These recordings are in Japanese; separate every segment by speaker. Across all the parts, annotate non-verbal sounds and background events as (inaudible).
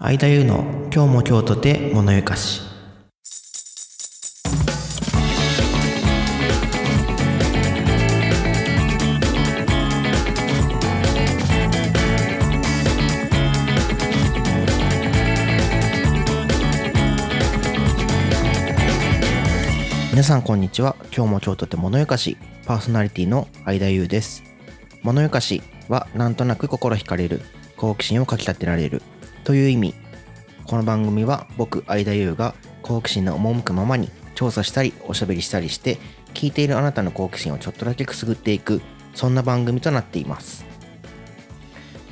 Speaker 1: 相田優の今日も今日とて物ゆかし。皆さんこんにちは。今日も今日とて物ゆかしパーソナリティの相田優です。物ゆかしはなんとなく心惹かれる好奇心をかきたてられるという意味。この番組は僕相田優が好奇心の赴くままに調査したりおしゃべりしたりして聞いているあなたの好奇心をちょっとだけくすぐっていくそんな番組となっています。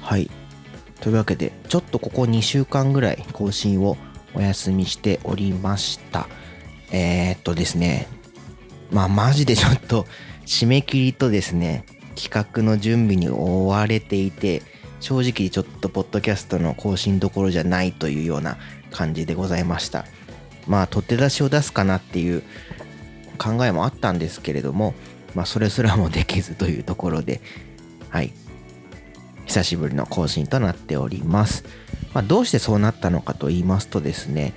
Speaker 1: はい。というわけでちょっとここ2週間ぐらい更新をお休みしておりました。えー、っとですね。まあマジで (laughs) ちょっと締め切りとですね企画の準備に追われていて正直ちょっとポッドキャストの更新どころじゃないというような感じでございました。まあ取って出しを出すかなっていう考えもあったんですけれどもまあそれすらもできずというところではい。久しぶりの更新となっております、まあ、どうしてそうなったのかと言いますとですね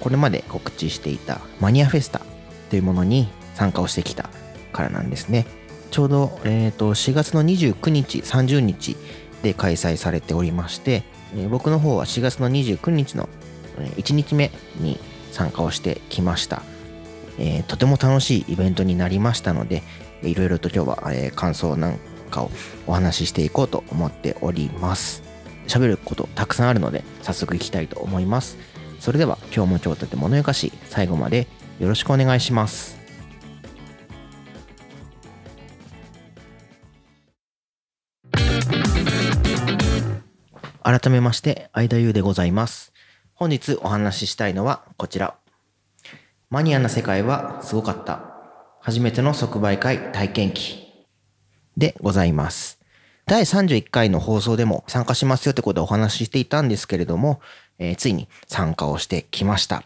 Speaker 1: これまで告知していたマニアフェスタというものに参加をしてきたからなんですね。ちょうど、えーと、4月の29日30日で開催されておりまして、えー、僕の方は4月の29日の1日目に参加をしてきました、えー、とても楽しいイベントになりましたのでいろいろと今日は、えー、感想なんかをお話ししていこうと思っております。喋ることたくさんあるので早速いきたいと思います。それでは今日も今日とても物よかし最後までよろしくお願いします。改めまして、相田優でございます。本日お話ししたいのはこちら。マニアな世界はすごかった。初めての即売会体験記でございます。第31回の放送でも参加しますよってことでお話ししていたんですけれども、えー、ついに参加をしてきました。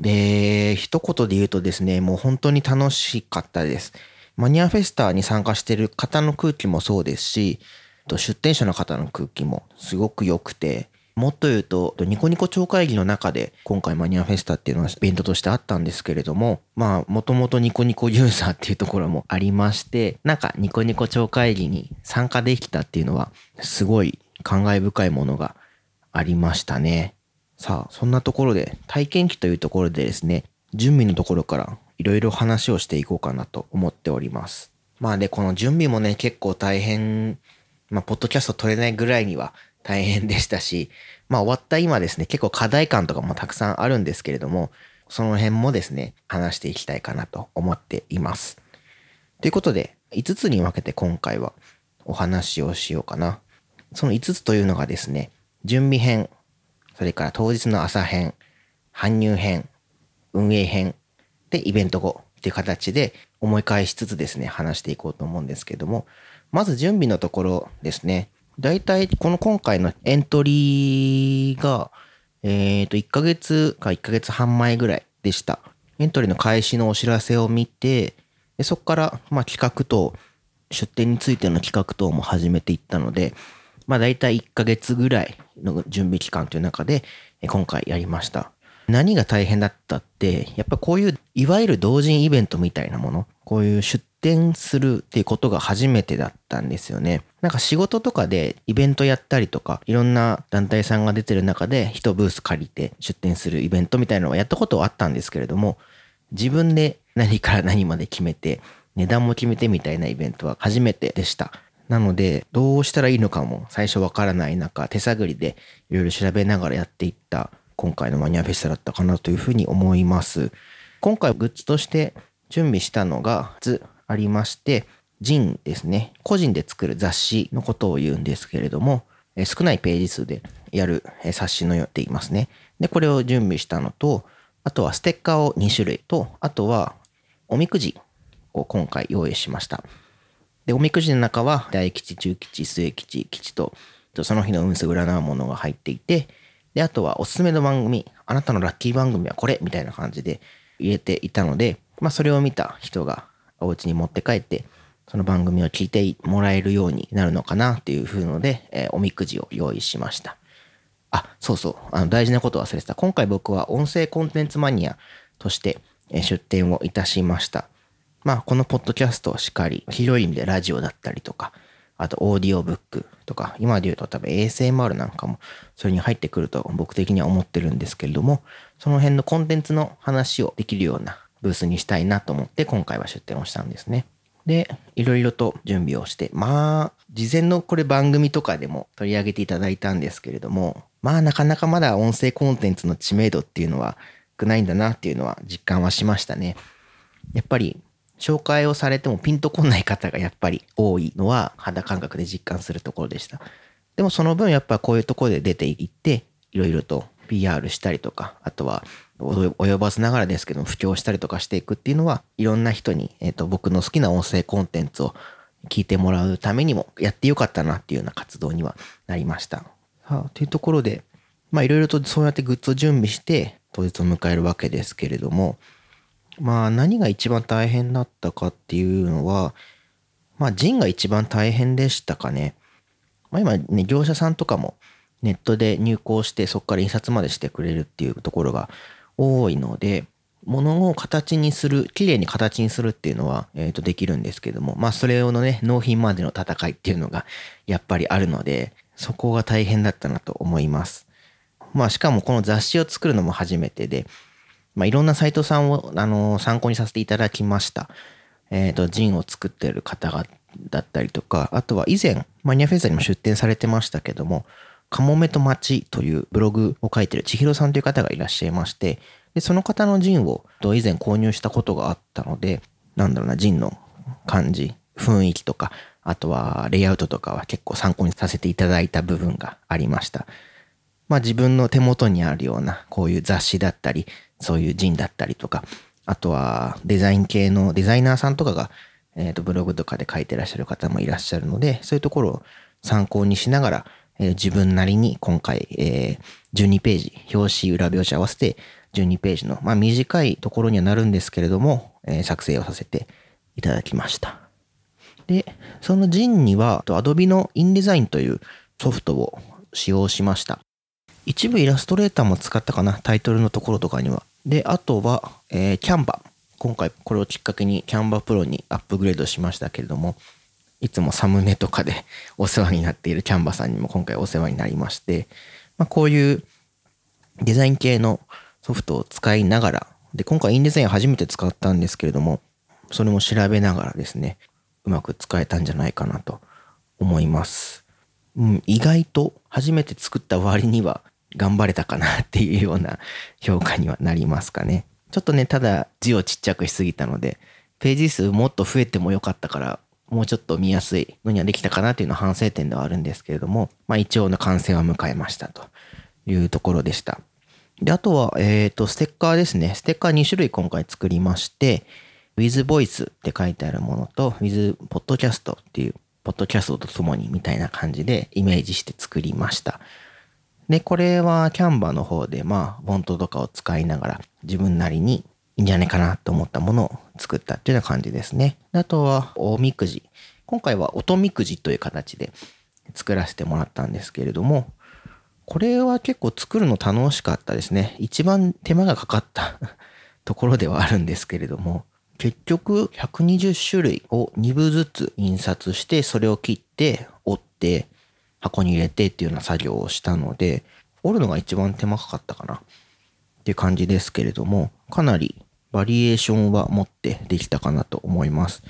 Speaker 1: で、一言で言うとですね、もう本当に楽しかったです。マニアフェスタに参加してる方の空気もそうですし、出店者の方の空気もすごく良くて、もっと言うと、ニコニコ超会議の中で、今回マニアフェスタっていうのはイベントとしてあったんですけれども、まあ、もともとニコニコユーザーっていうところもありまして、なんかニコニコ超会議に参加できたっていうのは、すごい感慨深いものがありましたね。さあ、そんなところで、体験記というところでですね、準備のところからいろいろ話をしていこうかなと思っております。まあで、この準備もね、結構大変まあ、ポッドキャスト撮れないぐらいには大変でしたし、(laughs) まあ、終わった今ですね、結構課題感とかもたくさんあるんですけれども、その辺もですね、話していきたいかなと思っています。ということで、5つに分けて今回はお話をしようかな。その5つというのがですね、準備編、それから当日の朝編、搬入編、運営編、で、イベント後っていう形で思い返しつつですね、話していこうと思うんですけども、まず準備のところですね。だいたいこの今回のエントリーが、えっ、ー、と、1ヶ月か1ヶ月半前ぐらいでした。エントリーの開始のお知らせを見て、でそこから、ま、企画等、出展についての企画等も始めていったので、まあ、だいたい1ヶ月ぐらいの準備期間という中で、今回やりました。何が大変だったって、やっぱこういう、いわゆる同人イベントみたいなもの、こういう出展するっていうことが初めてだったんですよね。なんか仕事とかでイベントやったりとか、いろんな団体さんが出てる中で一ブース借りて出展するイベントみたいなのをやったことはあったんですけれども、自分で何から何まで決めて、値段も決めてみたいなイベントは初めてでした。なので、どうしたらいいのかも最初わからない中、手探りでいろいろ調べながらやっていった今回のマニアフェスタだったかなというふうに思います。今回グッズとして準備したのがありまして、ジンですね。個人で作る雑誌のことを言うんですけれども、少ないページ数でやる冊子のよっていますね。で、これを準備したのと、あとはステッカーを2種類と、あとはおみくじを今回用意しました。で、おみくじの中は大吉、中吉、末吉、吉と、その日の運勢占うものが入っていて、で、あとはおすすめの番組、あなたのラッキー番組はこれみたいな感じで入れていたので、まあそれを見た人がお家に持って帰って、その番組を聞いてもらえるようになるのかなっていう風ので、えー、おみくじを用意しました。あ、そうそう、あの大事なこと忘れてた。今回僕は音声コンテンツマニアとして出展をいたしました。まあ、このポッドキャストしかり、広い意味でラジオだったりとか、あとオーディオブックとか、今で言うと多分 ASMR なんかもそれに入ってくると僕的には思ってるんですけれども、その辺のコンテンツの話をできるようなブースにしたいなと思って今回は出展をしたんですね。で、いろいろと準備をして、まあ、事前のこれ番組とかでも取り上げていただいたんですけれども、まあなかなかまだ音声コンテンツの知名度っていうのは少ないんだなっていうのは実感はしましたね。やっぱり紹介をされてもピンとこない方がやっぱり多いのは肌感覚で実感するところでした。でもその分やっぱこういうところで出ていっていろいろと PR したりとかあとは及ばずながらですけど布教したりとかしていくっていうのはいろんな人に、えーと、僕の好きな音声コンテンツを聞いてもらうためにもやってよかったなっていうような活動にはなりました。さあというところでまあいろいろとそうやってグッズを準備して当日を迎えるわけですけれどもまあ何が一番大変だったかっていうのは、まあジンが一番大変でしたかね。まあ今ね、業者さんとかもネットで入稿してそこから印刷までしてくれるっていうところが多いので、物を形にする、綺麗に形にするっていうのは、え、ー、と、できるんですけども、まあそれをのね、納品までの戦いっていうのがやっぱりあるので、そこが大変だったなと思います。まあしかもこの雑誌を作るのも初めてで、まあ、いろんなサイトさんを、あの、参考にさせていただきました。えっ、ー、と、ジンを作ってる方が、だったりとか、あとは以前、マニアフェスタにも出展されてましたけども、カモメと街というブログを書いてる千尋さんという方がいらっしゃいまして、で、その方のジンを以前購入したことがあったので、なんだろうな、ジンの感じ、雰囲気とか、あとはレイアウトとかは結構参考にさせていただいた部分がありました。まあ自分の手元にあるようなこういう雑誌だったり、そういうジンだったりとか、あとはデザイン系のデザイナーさんとかが、えー、とブログとかで書いてらっしゃる方もいらっしゃるので、そういうところを参考にしながら、えー、自分なりに今回、えー、12ページ、表紙、裏表紙合わせて12ページの、まあ短いところにはなるんですけれども、えー、作成をさせていただきました。で、そのジンには Adobe の InDesign というソフトを使用しました。一部イラストレーターも使ったかな、タイトルのところとかには。で、あとは、えー、キャンバ。今回これをきっかけにキャンバプロにアップグレードしましたけれども、いつもサムネとかで (laughs) お世話になっているキャンバさんにも今回お世話になりまして、まあ、こういうデザイン系のソフトを使いながら、で、今回インデザイン初めて使ったんですけれども、それも調べながらですね、うまく使えたんじゃないかなと思います。うん、意外と初めて作った割には頑張れたかなっていうような (laughs) 評価にはなりますかね。ちょっとね、ただ字をちっちゃくしすぎたので、ページ数もっと増えてもよかったから、もうちょっと見やすいのにはできたかなというのは反省点ではあるんですけれども、まあ一応の完成は迎えましたというところでした。で、あとは、えっ、ー、と、ステッカーですね。ステッカー2種類今回作りまして、with voice って書いてあるものと、with podcast っていう、ポッドキャストとともにみたいな感じでイメージして作りました。で、これはキャンバーの方で、まあ、フォントとかを使いながら自分なりにいいんじゃないかなと思ったものを作ったっていうような感じですね。あとは、おみくじ。今回は音みくじという形で作らせてもらったんですけれども、これは結構作るの楽しかったですね。一番手間がかかった (laughs) ところではあるんですけれども、結局120種類を2部ずつ印刷して、それを切って折って、箱に入れてっていうような作業をしたので、折るのが一番手間かかったかなっていう感じですけれども、かなりバリエーションは持ってできたかなと思います。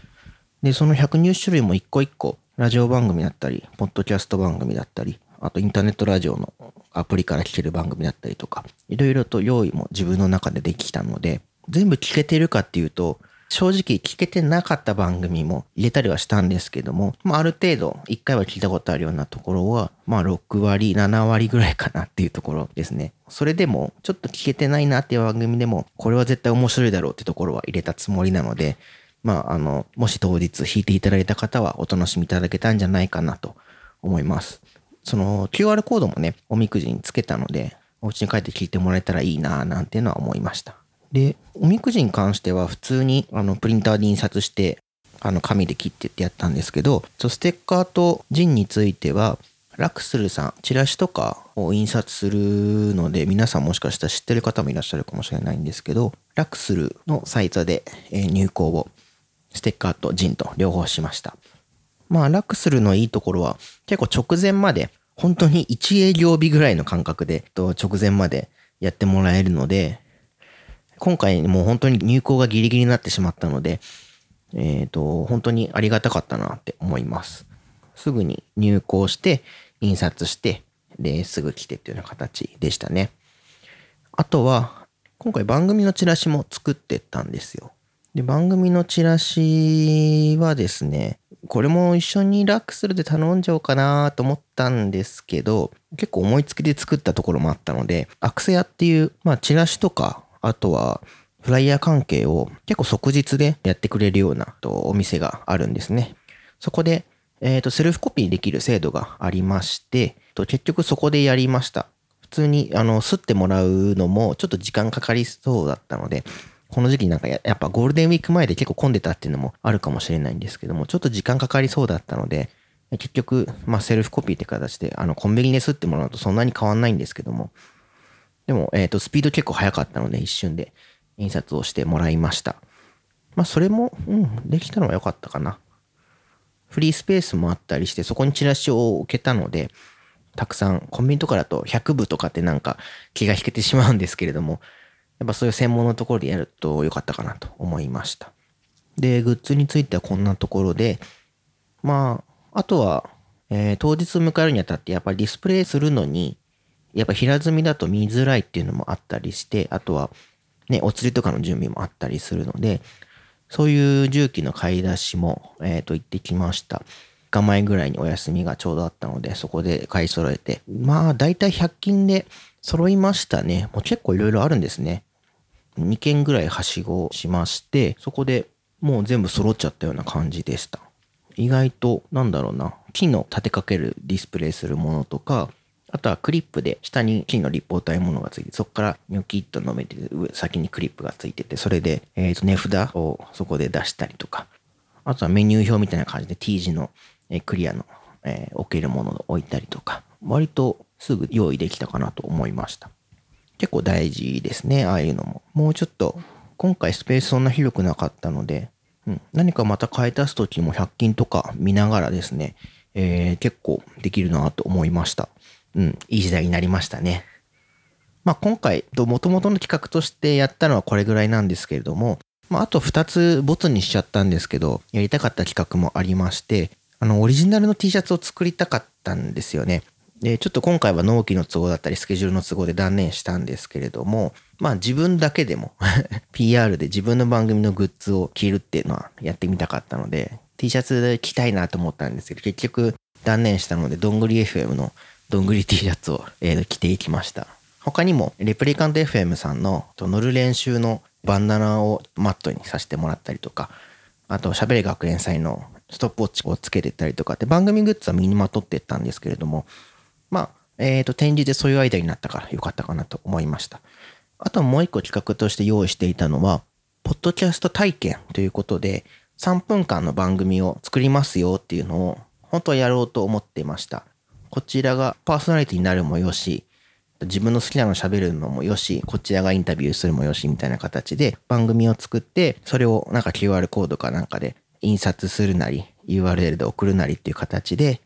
Speaker 1: で、その120種類も一個一個、ラジオ番組だったり、ポッドキャスト番組だったり、あとインターネットラジオのアプリから聞ける番組だったりとか、いろいろと用意も自分の中でできたので、全部聞けてるかっていうと、正直聞けてなかった番組も入れたりはしたんですけども、まあ、ある程度1回は聞いたことあるようなところは、まあ6割、7割ぐらいかなっていうところですね。それでもちょっと聞けてないなっていう番組でも、これは絶対面白いだろうってところは入れたつもりなので、まああの、もし当日弾いていただいた方はお楽しみいただけたんじゃないかなと思います。その QR コードもね、おみくじにつけたので、お家に帰って聞いてもらえたらいいなぁなんていうのは思いました。で、おみくじに関しては普通にあのプリンターで印刷して、あの紙で切ってってやったんですけど、ステッカーとジンについては、ラクスルさん、チラシとかを印刷するので、皆さんもしかしたら知ってる方もいらっしゃるかもしれないんですけど、ラクスルのサイトで入稿を、ステッカーとジンと両方しました。まあ、ラクスルのいいところは、結構直前まで、本当に1営業日ぐらいの感覚で、直前までやってもらえるので、今回もう本当に入稿がギリギリになってしまったので、えっ、ー、と、本当にありがたかったなって思います。すぐに入稿して、印刷して、で、すぐ来てっていうような形でしたね。あとは、今回番組のチラシも作ってったんですよ。で、番組のチラシはですね、これも一緒にラックスルで頼んじゃおうかなと思ったんですけど、結構思いつきで作ったところもあったので、アクセアっていう、まあチラシとか、あとはフライヤー関係を結構即日でやってくれるようなお店があるんですね。そこでえっ、ー、と、セルフコピーできる制度がありまして、と結局そこでやりました。普通に、あの、吸ってもらうのもちょっと時間かかりそうだったので、この時期なんかやっぱゴールデンウィーク前で結構混んでたっていうのもあるかもしれないんですけども、ちょっと時間かかりそうだったので、結局、まあ、セルフコピーって形で、あの、コンビニで吸ってもらうとそんなに変わんないんですけども、でも、えっ、ー、と、スピード結構速かったので、一瞬で印刷をしてもらいました。まあ、それも、うん、できたのは良かったかな。フリースペースもあったりして、そこにチラシを置けたので、たくさん、コンビニとかだと100部とかってなんか気が引けてしまうんですけれども、やっぱそういう専門のところでやると良かったかなと思いました。で、グッズについてはこんなところで、まあ、あとは、えー、当日迎えるにあたってやっぱりディスプレイするのに、やっぱ平積みだと見づらいっていうのもあったりして、あとは、ね、お釣りとかの準備もあったりするので、そういう重機の買い出しも、えっ、ー、と、行ってきました。3日前ぐらいにお休みがちょうどあったので、そこで買い揃えて。まあ、だいたい100均で揃いましたね。もう結構いろいろあるんですね。2件ぐらいはしごしまして、そこでもう全部揃っちゃったような感じでした。意外と、なんだろうな、木の立てかけるディスプレイするものとか、あとはクリップで下に金の立方体ものがついて、そこからニョキッと飲めて、上、先にクリップがついてて、それで、えっ、と、値札をそこで出したりとか、あとはメニュー表みたいな感じで T 字の、えクリアの、えー、置けるものを置いたりとか、割とすぐ用意できたかなと思いました。結構大事ですね、ああいうのも。もうちょっと、今回スペースそんな広くなかったので、うん、何かまた買い足すときも100均とか見ながらですね、えー、結構できるなと思いました。うん、いい時代になりましたね。まあ、今回、もともとの企画としてやったのはこれぐらいなんですけれども、まあ、あと2つボツにしちゃったんですけど、やりたかった企画もありまして、あの、オリジナルの T シャツを作りたかったんですよね。で、ちょっと今回は納期の都合だったり、スケジュールの都合で断念したんですけれども、まあ自分だけでも (laughs) PR で自分の番組のグッズを着るっていうのはやってみたかったので、T シャツ着たいなと思ったんですけど、結局断念したので、どんぐり FM のどんぐり T シャツを、えー、着ていきました。他にも、レプリカント FM さんの乗る練習のバンダナをマットにさせてもらったりとか、あと、喋れ学園祭のストップウォッチをつけてたりとかって番組グッズは身にまとってったんですけれども、まあ、えっ、ー、と、展示でそういうアイデアになったからよかったかなと思いました。あともう一個企画として用意していたのは、ポッドキャスト体験ということで、3分間の番組を作りますよっていうのを、本当はやろうと思っていました。こちらがパーソナリティになるもよし、自分の好きなの喋るのもよし、こちらがインタビューするもよしみたいな形で番組を作って、それをなんか QR コードかなんかで印刷するなり、URL で送るなりっていう形で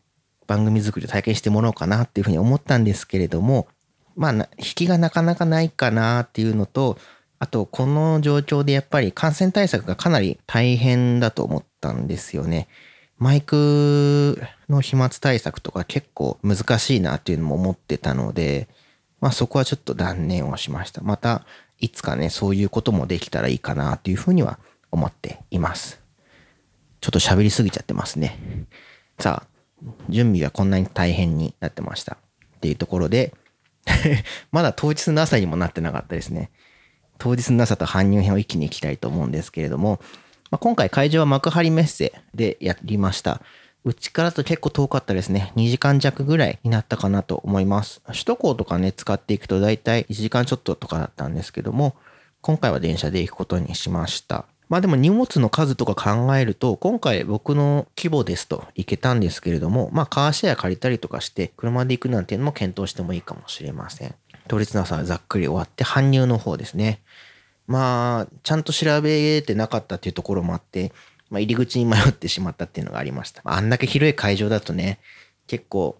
Speaker 1: 番組作りを体験してもらおうかなっていうふうに思ったんですけれども、まあ、引きがなかなかないかなっていうのと、あと、この状況でやっぱり感染対策がかなり大変だと思ったんですよね。マイクの飛沫対策とか結構難しいなっていうのも思ってたので、まあそこはちょっと断念をしました。またいつかね、そういうこともできたらいいかなっていうふうには思っています。ちょっと喋りすぎちゃってますね。さあ、準備はこんなに大変になってました。っていうところで (laughs) まだ当日の朝にもなってなかったですね。当日の朝と搬入編を一気に行きたいと思うんですけれども、まあ、今回会場は幕張メッセでやりました。うちからと結構遠かったですね。2時間弱ぐらいになったかなと思います。首都高とかね、使っていくと大体1時間ちょっととかだったんですけども、今回は電車で行くことにしました。まあでも荷物の数とか考えると、今回僕の規模ですと行けたんですけれども、まあカーシェア借りたりとかして、車で行くなんていうのも検討してもいいかもしれません。統一なさざっくり終わって、搬入の方ですね。まあ、ちゃんと調べてなかったっていうところもあって、まあ、入り口に迷ってしまったっていうのがありました。あんだけ広い会場だとね、結構、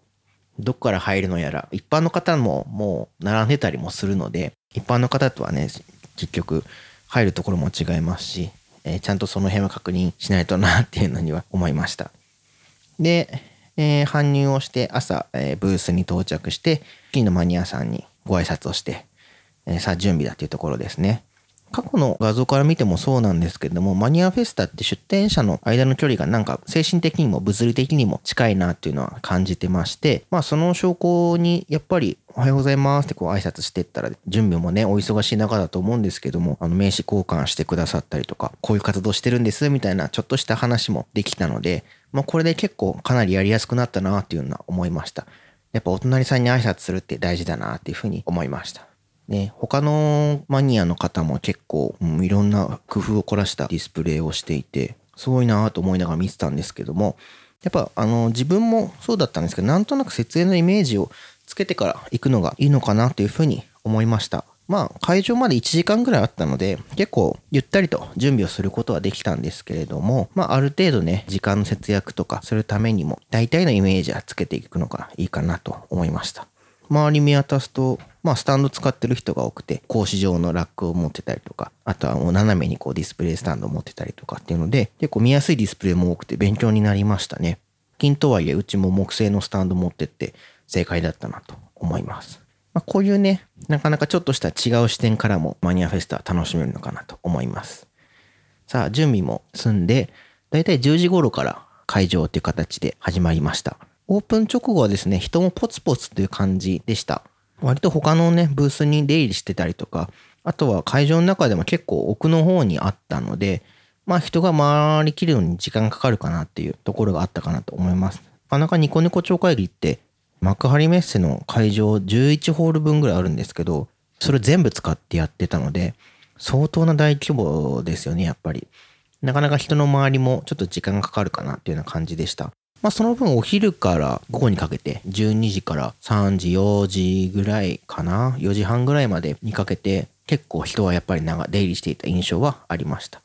Speaker 1: どっから入るのやら、一般の方ももう並んでたりもするので、一般の方とはね、結局、入るところも違いますし、えー、ちゃんとその辺は確認しないとなっていうのには思いました。で、えー、搬入をして朝、えー、ブースに到着して、金のマニアさんにご挨拶をして、えさあ準備だっていうところですね。過去の画像から見てもそうなんですけども、マニアフェスタって出店者の間の距離がなんか精神的にも物理的にも近いなっていうのは感じてまして、まあその証拠にやっぱりおはようございますってこう挨拶してったら、準備もね、お忙しい中だと思うんですけども、あの名刺交換してくださったりとか、こういう活動してるんですみたいなちょっとした話もできたので、まあこれで結構かなりやりやすくなったなっていうのは思いました。やっぱお隣さんに挨拶するって大事だなっていうふうに思いました。ね、他のマニアの方も結構、うん、いろんな工夫を凝らしたディスプレイをしていて、すごいなと思いながら見てたんですけども、やっぱあの自分もそうだったんですけど、なんとなく設営のイメージをつけてから行くのがいいのかなというふうに思いました。まあ会場まで1時間ぐらいあったので結構ゆったりと準備をすることはできたんですけれどもまあある程度ね時間の節約とかするためにも大体のイメージはつけていくのがいいかなと思いました。周り見渡すとまあ、スタンド使ってる人が多くて、格子状のラックを持ってたりとか、あとはもう斜めにこうディスプレイスタンドを持ってたりとかっていうので、結構見やすいディスプレイも多くて勉強になりましたね。金とはいえ、うちも木製のスタンド持ってって正解だったなと思います。まあ、こういうね、なかなかちょっとした違う視点からもマニアフェスタ楽しめるのかなと思います。さあ、準備も済んで、だいたい10時頃から会場っていう形で始まりました。オープン直後はですね、人もポツポツという感じでした。割と他のね、ブースに出入りしてたりとか、あとは会場の中でも結構奥の方にあったので、まあ人が回りきるのに時間かかるかなっていうところがあったかなと思います。なかなかニコニコ超会議って幕張メッセの会場11ホール分ぐらいあるんですけど、それ全部使ってやってたので、相当な大規模ですよね、やっぱり。なかなか人の周りもちょっと時間がかかるかなっていうような感じでした。まあ、その分お昼から午後にかけて12時から3時4時ぐらいかな？4時半ぐらいまでにかけて結構人はやっぱり出入りしていた印象はありました。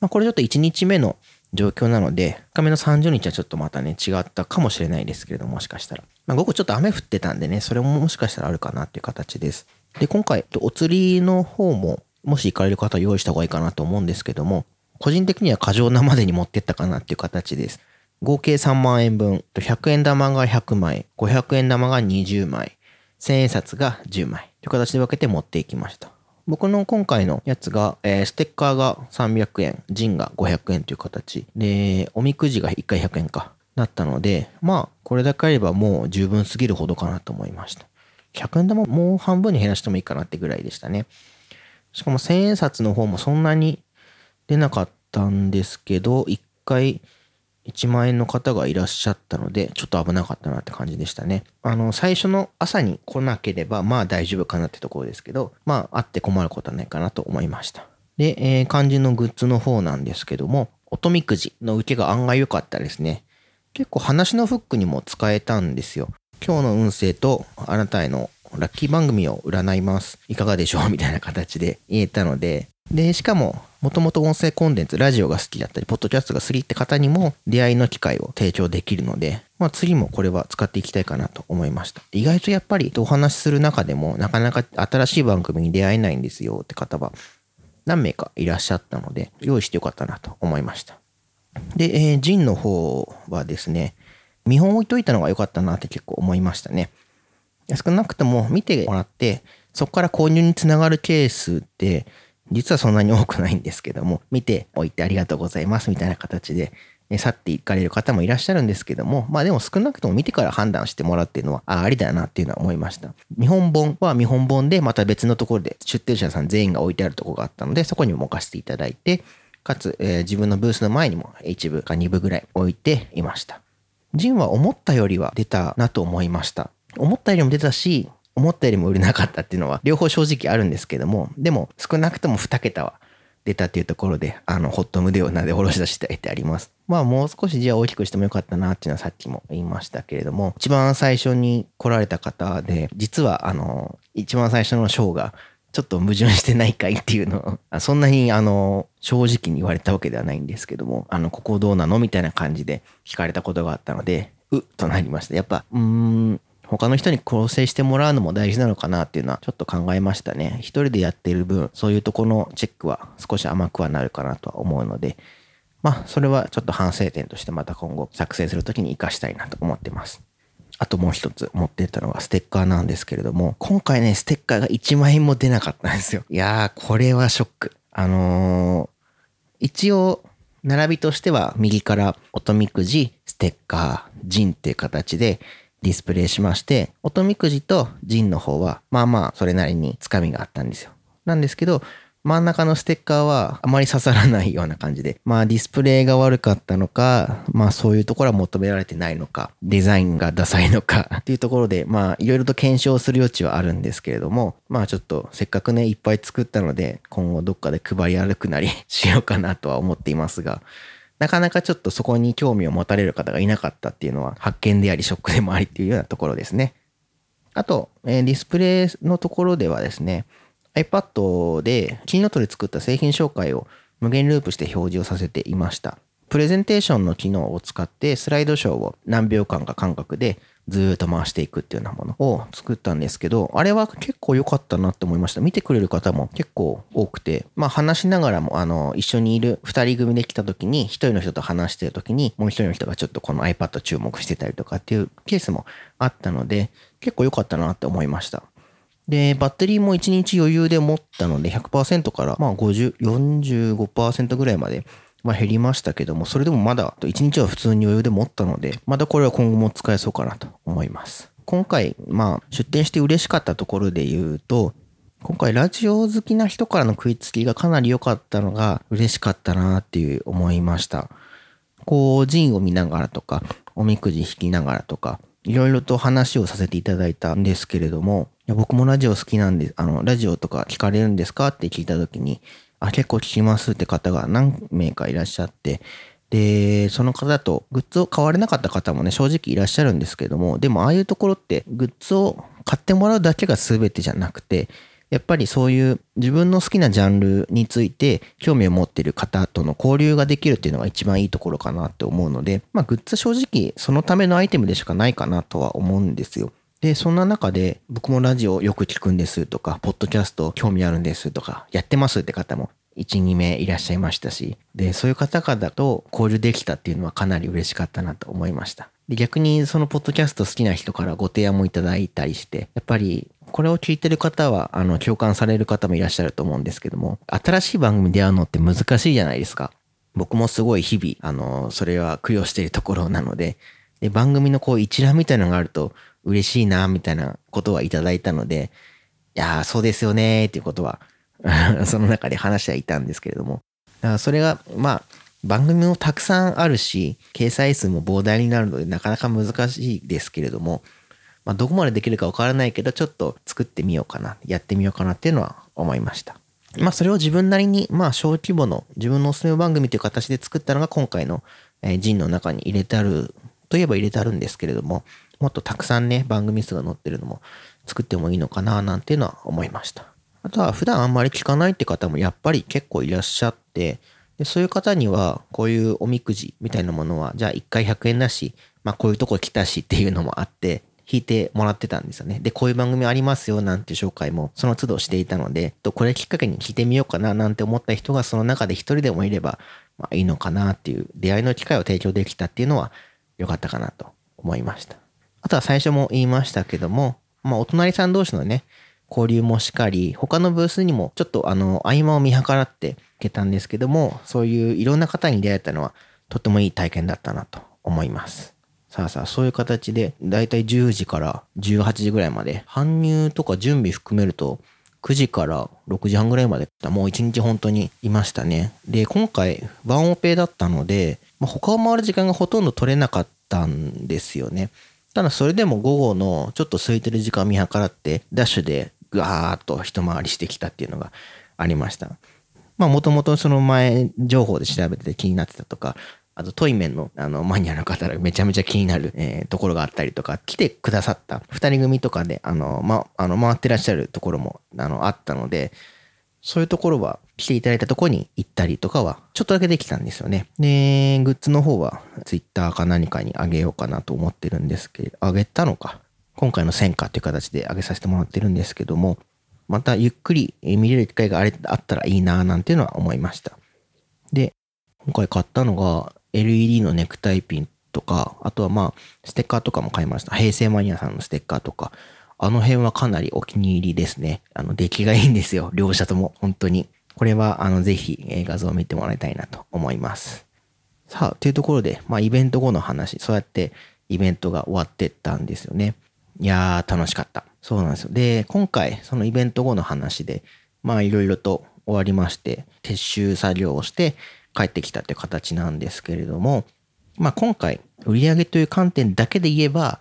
Speaker 1: まあ、これちょっと1日目の状況なので、深めの30日はちょっとまたね、違ったかもしれないですけれども、もしかしたら。まあ、午後ちょっと雨降ってたんでね、それももしかしたらあるかなっていう形です。で、今回、お釣りの方も、もし行かれる方は用意した方がいいかなと思うんですけども、個人的には過剰なまでに持ってったかなっていう形です。合計3万円分、100円玉が100枚、500円玉が20枚、1000円札が10枚という形で分けて持っていきました。僕の今回のやつが、えー、ステッカーが300円、ジンが500円という形で、おみくじが1回100円か、だったので、まあ、これだけあればもう十分すぎるほどかなと思いました。100円玉もう半分に減らしてもいいかなってぐらいでしたね。しかも1000円札の方もそんなに出なかったんですけど、1回1万円の方がいらっしゃったので、ちょっと危なかったなって感じでしたね。あの、最初の朝に来なければ、まあ大丈夫かなってところですけど、まああって困ることはないかなと思いました。で、えー、肝心のグッズの方なんですけども、音みくじの受けが案外良かったですね。結構話のフックにも使えたんですよ。今日の運勢とあなたへのラッキー番組を占います。いかがでしょう？(laughs) みたいな形で言えたので、で、しかも、もともと音声コンテンツ、ラジオが好きだったり、ポッドキャストが好きって方にも出会いの機会を提供できるので、まあ次もこれは使っていきたいかなと思いました。意外とやっぱりお話しする中でもなかなか新しい番組に出会えないんですよって方は何名かいらっしゃったので、用意してよかったなと思いました。で、えー、ジンの方はですね、見本置いといたのが良かったなって結構思いましたね。少なくとも見てもらって、そこから購入につながるケースって実はそんなに多くないんですけども、見ておいてありがとうございますみたいな形で、去っていかれる方もいらっしゃるんですけども、まあでも少なくとも見てから判断してもらうっていうのは、あありだなっていうのは思いました。見本本は見本本で、また別のところで出店者さん全員が置いてあるところがあったので、そこにも置かせていただいて、かつ、えー、自分のブースの前にも1部か2部ぐらい置いていました。ジンは思ったよりは出たなと思いました。思ったよりも出たし、思ったよりも売れなかったっていうのは両方正直あるんですけども、でも少なくとも2桁は出たっていうところで、あの、ホットムデオナでおろし出していってあります。まあもう少し字は大きくしてもよかったなっていうのはさっきも言いましたけれども、一番最初に来られた方で、実はあの、一番最初の章が、ちょっと矛盾してないかいっていうのを、そんなにあの、正直に言われたわけではないんですけども、あの、ここどうなのみたいな感じで聞かれたことがあったので、うっとなりました。やっぱ、うーん、他の人に構成してもらうのも大事なのかなっていうのはちょっと考えましたね。一人でやっている分、そういうとこのチェックは少し甘くはなるかなとは思うので、まあ、それはちょっと反省点としてまた今後作成するときに活かしたいなと思ってます。あともう一つ持ってったのがステッカーなんですけれども、今回ね、ステッカーが1万円も出なかったんですよ。いやー、これはショック。あのー、一応、並びとしては右から音みくじ、ステッカー、ジンっていう形でディスプレイしまして、音みくじとジンの方は、まあまあ、それなりにつかみがあったんですよ。なんですけど、真ん中のステッカーはあまり刺さらないような感じで、まあディスプレイが悪かったのか、まあそういうところは求められてないのか、デザインがダサいのか (laughs) っていうところで、まあいろいろと検証する余地はあるんですけれども、まあちょっとせっかくね、いっぱい作ったので、今後どっかで配り歩くなり (laughs) しようかなとは思っていますが、なかなかちょっとそこに興味を持たれる方がいなかったっていうのは発見でありショックでもありっていうようなところですね。あと、えー、ディスプレイのところではですね、iPad でキーノートで作った製品紹介を無限ループして表示をさせていました。プレゼンテーションの機能を使ってスライドショーを何秒間か間隔でずっと回していくっていうようなものを作ったんですけど、あれは結構良かったなって思いました。見てくれる方も結構多くて、まあ話しながらも、あの、一緒にいる二人組で来た時に、一人の人と話してる時に、もう一人の人がちょっとこの iPad 注目してたりとかっていうケースもあったので、結構良かったなって思いました。で、バッテリーも1日余裕で持ったので100%からまあ50、45%ぐらいまでまあ減りましたけども、それでもまだ1日は普通に余裕で持ったので、またこれは今後も使えそうかなと思います。今回、まあ出展して嬉しかったところで言うと、今回ラジオ好きな人からの食いつきがかなり良かったのが嬉しかったなっていう思いました。こう、ジンを見ながらとか、おみくじ引きながらとか、いろいろと話をさせていただいたんですけれども、いや僕もラジオ好きなんで、あの、ラジオとか聞かれるんですかって聞いたときに、あ、結構聞きますって方が何名かいらっしゃって、で、その方とグッズを買われなかった方もね、正直いらっしゃるんですけども、でもああいうところってグッズを買ってもらうだけが全てじゃなくて、やっぱりそういう自分の好きなジャンルについて興味を持っている方との交流ができるっていうのが一番いいところかなって思うので、まあグッズ正直そのためのアイテムでしかないかなとは思うんですよ。で、そんな中で、僕もラジオよく聞くんですとか、ポッドキャスト興味あるんですとか、やってますって方も1、2名いらっしゃいましたし、で、そういう方々と交流できたっていうのはかなり嬉しかったなと思いました。で、逆にそのポッドキャスト好きな人からご提案もいただいたりして、やっぱりこれを聞いてる方は、あの、共感される方もいらっしゃると思うんですけども、新しい番組に出会うのって難しいじゃないですか。僕もすごい日々、あの、それは供養しているところなので、で、番組のこう一覧みたいなのがあると、嬉しいな、みたいなことはいただいたので、いやそうですよね、っていうことは (laughs) その中で話してはいたんですけれども。だからそれが、まあ、番組もたくさんあるし、掲載数も膨大になるので、なかなか難しいですけれども、まあ、どこまでできるかわからないけど、ちょっと作ってみようかな、やってみようかなっていうのは思いました。まあ、それを自分なりに、まあ、小規模の自分のおすすめ番組という形で作ったのが今回の、えー、ジンの中に入れてあるといえば入れてあるんですけれども、もっとたくさんね、番組数が載ってるのも作ってもいいのかななんていうのは思いました。あとは普段あんまり聞かないって方もやっぱり結構いらっしゃって、でそういう方にはこういうおみくじみたいなものは、じゃあ1回100円だし、まあこういうとこ来たしっていうのもあって、弾いてもらってたんですよね。で、こういう番組ありますよなんて紹介もその都度していたので、とこれきっかけに聞いてみようかななんて思った人がその中で一人でもいれば、まあいいのかなっていう出会いの機会を提供できたっていうのは良かったかなと思いました。あとは最初も言いましたけども、まあ、お隣さん同士のね、交流もしかり、他のブースにもちょっとあの、合間を見計らって行けたんですけども、そういういろんな方に出会えたのは、とってもいい体験だったなと思います。さあさあ、そういう形で、だいたい10時から18時ぐらいまで、搬入とか準備含めると、9時から6時半ぐらいまで、もう一日本当にいましたね。で、今回、ワンオペだったので、まあ、他を回る時間がほとんど取れなかったんですよね。ただそれでも午後のちょっと空いてる時間を見計らって、ダッシュでぐわーっと一回りしてきたっていうのがありました。まあもともとその前情報で調べてて気になってたとか、あとトイメンのあのマニアの方がめちゃめちゃ気になる、えー、ところがあったりとか、来てくださった二人組とかで、あの、ま、あの回ってらっしゃるところもあのあったので、そういうところは来ていただいたとこに行ったりとかはちょっとだけできたんですよね。で、グッズの方は Twitter か何かにあげようかなと思ってるんですけど、あげたのか。今回の戦果っていう形であげさせてもらってるんですけども、またゆっくり見れる機会があったらいいななんていうのは思いました。で、今回買ったのが LED のネクタイピンとか、あとはまあ、ステッカーとかも買いました。平成マニアさんのステッカーとか、あの辺はかなりお気に入りですね。あの、出来がいいんですよ。(laughs) 両者とも、本当に。これは、あの、ぜひ、え画像を見てもらいたいなと思います。さあ、というところで、まあ、イベント後の話、そうやってイベントが終わってったんですよね。いやー、楽しかった。そうなんですよ。で、今回、そのイベント後の話で、まあ、いろいろと終わりまして、撤収作業をして帰ってきたという形なんですけれども、まあ、今回、売り上げという観点だけで言えば、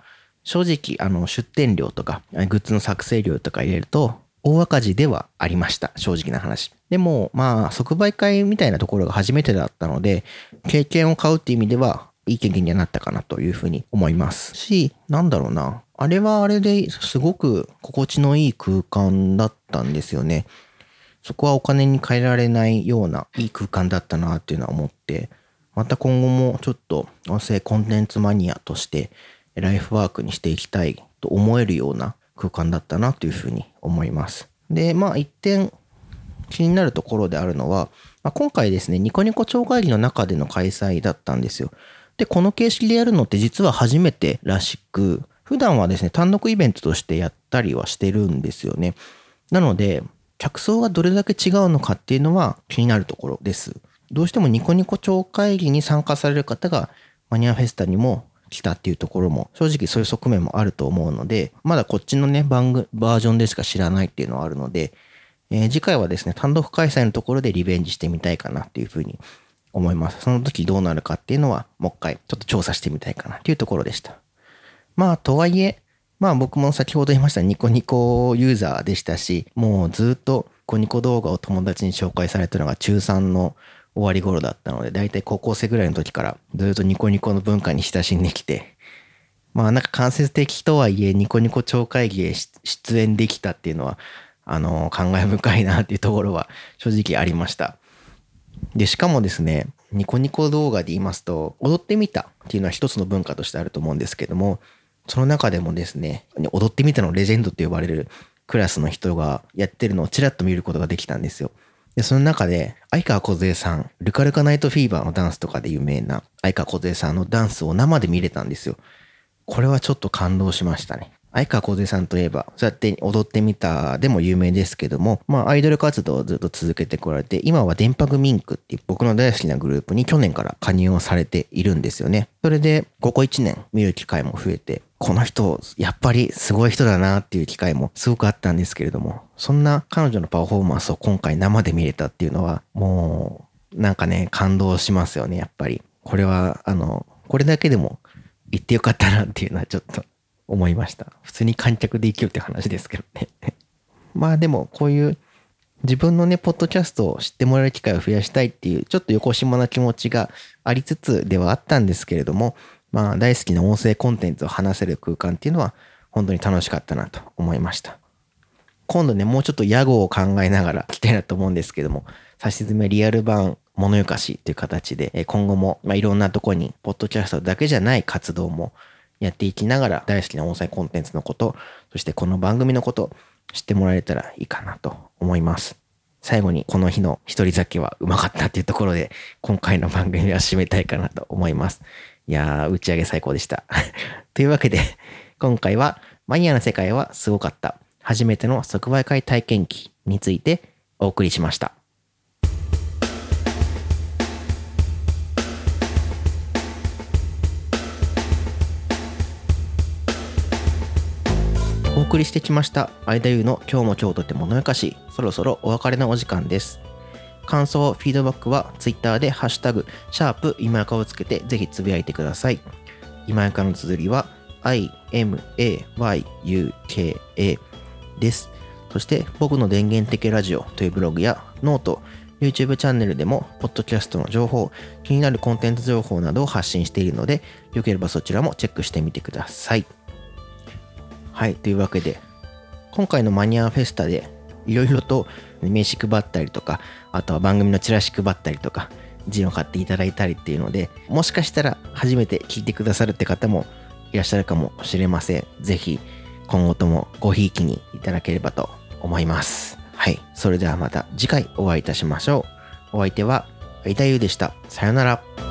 Speaker 1: 正直、あの、出店料とか、グッズの作成料とか入れると、大赤字ではありました。正直な話。でも、まあ、即売会みたいなところが初めてだったので、経験を買うっていう意味では、いい経験にはなったかなというふうに思いますし、なんだろうな。あれはあれですごく心地のいい空間だったんですよね。そこはお金に変えられないようないい空間だったなっていうのは思って、また今後もちょっと音声コンテンツマニアとしてライフワークにしていきたいと思えるような空間だったなというふうに思います。で、まあ一点気になるところであるのは、まあ、今回ですね、ニコニコ超会議の中での開催だったんですよ。で、この形式でやるのって実は初めてらしく、普段はですね、単独イベントとしてやったりはしてるんですよね。なので、客層がどれだけ違うのかっていうのは気になるところです。どうしてもニコニコ超会議に参加される方がマニアフェスタにも来たっていうところも正直そういう側面もあると思うので、まだこっちのね、番組、バージョンでしか知らないっていうのはあるので、えー、次回はですね、単独開催のところでリベンジしてみたいかなっていうふうに思います。その時どうなるかっていうのは、もう一回ちょっと調査してみたいかなっていうところでした。まあ、とはいえ、まあ僕も先ほど言いましたニコニコユーザーでしたし、もうずっとニコニコ動画を友達に紹介されたのが中3の終わり頃だったので、だいたい高校生ぐらいの時からずっとニコニコの文化に親しんできて、まあなんか間接的とはいえニコニコ超会議へ出演できたっていうのは、あの、感慨深いなっていうところは正直ありました。で、しかもですね、ニコニコ動画で言いますと、踊ってみたっていうのは一つの文化としてあると思うんですけども、その中でもですね、踊ってみたのレジェンドと呼ばれるクラスの人がやってるのをちらっと見ることができたんですよ。で、その中で、相川梢さん、ルカルカナイトフィーバーのダンスとかで有名な相川梢さんのダンスを生で見れたんですよ。これはちょっと感動しましたね。相川梢さんといえば、そうやって踊ってみたでも有名ですけども、まあアイドル活動をずっと続けてこられて、今は電波グミンクっていう僕の大好きなグループに去年から加入をされているんですよね。それで、ここ1年見る機会も増えて、この人、やっぱりすごい人だなっていう機会もすごくあったんですけれども、そんな彼女のパフォーマンスを今回生で見れたっていうのは、もう、なんかね、感動しますよね、やっぱり。これは、あの、これだけでも言ってよかったなっていうのはちょっと思いました。普通に観客で生きるって話ですけどね (laughs) まあでも、こういう自分のね、ポッドキャストを知ってもらえる機会を増やしたいっていう、ちょっと横島な気持ちがありつつではあったんですけれども、まあ大好きな音声コンテンツを話せる空間っていうのは本当に楽しかったなと思いました。今度ね、もうちょっと屋号を考えながら来たいなと思うんですけども、差し詰めリアル版物ゆかしという形で、今後も、まあ、いろんなとこに、ポッドキャストだけじゃない活動もやっていきながら大好きな音声コンテンツのこと、そしてこの番組のこと、知ってもらえたらいいかなと思います。最後にこの日の一人酒はうまかったっていうところで、今回の番組は締めたいかなと思います。いやー、打ち上げ最高でした。(laughs) というわけで、今回はマニアの世界はすごかった。初めての即売会体験記についてお送りしました。お送りしてきました間優の今日も今日とてものやかしそろそろお別れのお時間です感想フィードバックは Twitter でハッシュタグシャープ今やかをつけてぜひつぶやいてください今やかの綴りは imayuka ですそして僕の電源的ラジオというブログやノート YouTube チャンネルでも、ポッドキャストの情報、気になるコンテンツ情報などを発信しているので、よければそちらもチェックしてみてください。はい、というわけで、今回のマニアフェスタで、いろいろと名刺配ったりとか、あとは番組のチラシ配ったりとか、ジンを買っていただいたりっていうので、もしかしたら初めて聞いてくださるって方もいらっしゃるかもしれません。ぜひ、今後ともごひいきにいただければと思います。はい。それではまた次回お会いいたしましょう。お相手は、いたゆうでした。さよなら。